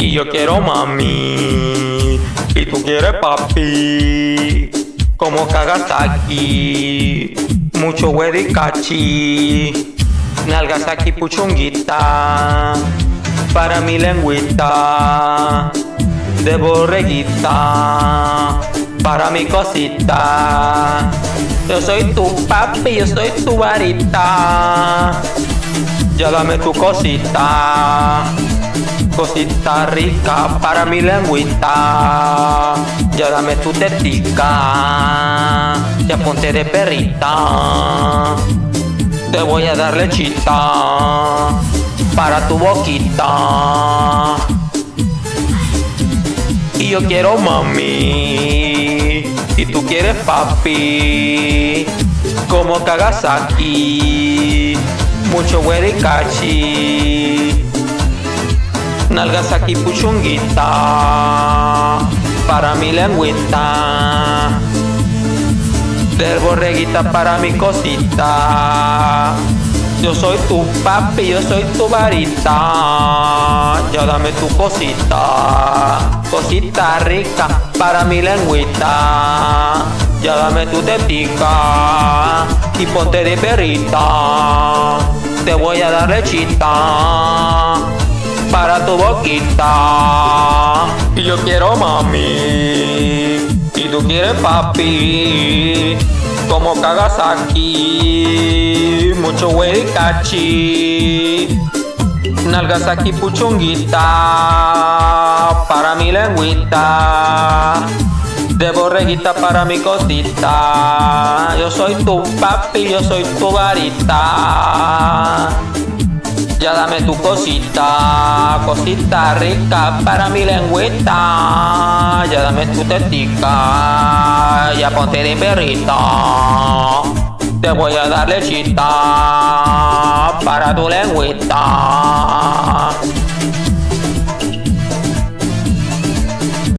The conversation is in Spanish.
Y yo quiero mami. Y tú quieres papi. Como cagas aquí. Mucho cachi. Nalgas aquí puchunguita. Para mi lengüita. De borreguita. Para mi cosita. Yo soy tu papi, yo soy tu varita. Ya dame tu cosita cosita rica para mi lengüita. Ya dame tu tetica, ya ponte de perrita. Te voy a dar lechita para tu boquita. Y yo quiero mami, y tú quieres papi, como Kagasaki, mucho cachi nalgas aquí puchunguita, para mi lengüita, del borreguita para mi cosita. Yo soy tu papi, yo soy tu varita, ya dame tu cosita, cosita rica para mi lengüita. Ya dame tu tetica y ponte de perrita. Te voy a dar lechita para tu boquita. Y yo quiero mami, y tú quieres papi. Como cagas aquí, mucho cachi. Nalgas aquí puchunguita, para mi lengüita. De borreguita para mi cosita. Yo soy tu papi, yo soy tu varita. Dame tu cosita, cosita rica para mi lengüita. Ya dame tu tetica, ya ponte de perrita. Te voy a dar lechita para tu lengüita.